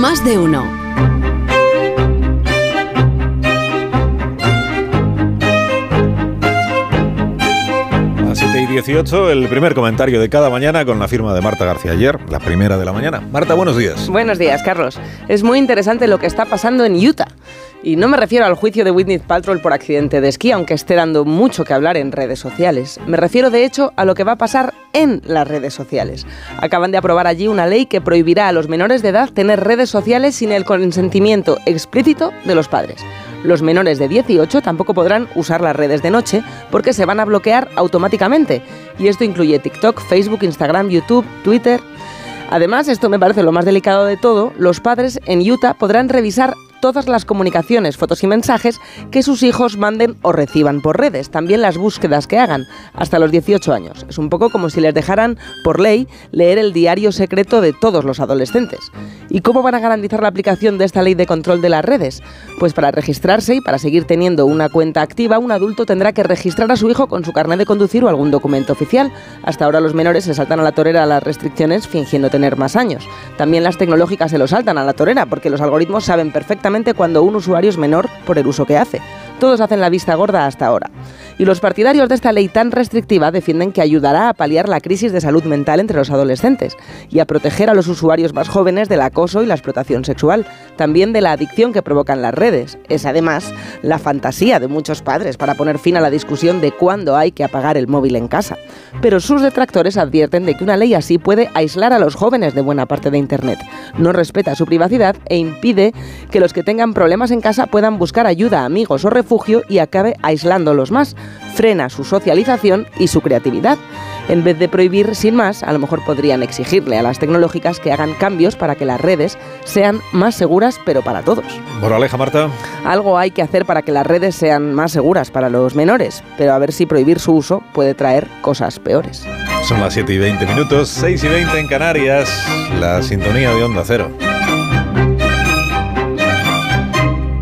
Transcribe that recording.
Más de uno. 18, el primer comentario de cada mañana con la firma de Marta García ayer, la primera de la mañana. Marta, buenos días. Buenos días, Carlos. Es muy interesante lo que está pasando en Utah. Y no me refiero al juicio de Whitney Paltrow por accidente de esquí, aunque esté dando mucho que hablar en redes sociales. Me refiero, de hecho, a lo que va a pasar en las redes sociales. Acaban de aprobar allí una ley que prohibirá a los menores de edad tener redes sociales sin el consentimiento explícito de los padres. Los menores de 18 tampoco podrán usar las redes de noche porque se van a bloquear automáticamente. Y esto incluye TikTok, Facebook, Instagram, YouTube, Twitter. Además, esto me parece lo más delicado de todo, los padres en Utah podrán revisar todas las comunicaciones, fotos y mensajes que sus hijos manden o reciban por redes, también las búsquedas que hagan, hasta los 18 años. Es un poco como si les dejaran, por ley, leer el diario secreto de todos los adolescentes. ¿Y cómo van a garantizar la aplicación de esta ley de control de las redes? Pues para registrarse y para seguir teniendo una cuenta activa, un adulto tendrá que registrar a su hijo con su carnet de conducir o algún documento oficial. Hasta ahora los menores se saltan a la torera las restricciones fingiendo tener más años. También las tecnológicas se lo saltan a la torera porque los algoritmos saben perfectamente cuando un usuario es menor por el uso que hace. Todos hacen la vista gorda hasta ahora. Y los partidarios de esta ley tan restrictiva defienden que ayudará a paliar la crisis de salud mental entre los adolescentes y a proteger a los usuarios más jóvenes del acoso y la explotación sexual, también de la adicción que provocan las redes. Es además la fantasía de muchos padres para poner fin a la discusión de cuándo hay que apagar el móvil en casa. Pero sus detractores advierten de que una ley así puede aislar a los jóvenes de buena parte de Internet, no respeta su privacidad e impide que los que tengan problemas en casa puedan buscar ayuda, amigos o refugio y acabe aislándolos más. Frena su socialización y su creatividad. En vez de prohibir sin más, a lo mejor podrían exigirle a las tecnológicas que hagan cambios para que las redes sean más seguras, pero para todos. Moraleja, Marta. Algo hay que hacer para que las redes sean más seguras para los menores, pero a ver si prohibir su uso puede traer cosas peores. Son las 7 y 20 minutos, 6 y 20 en Canarias, la sintonía de Onda Cero.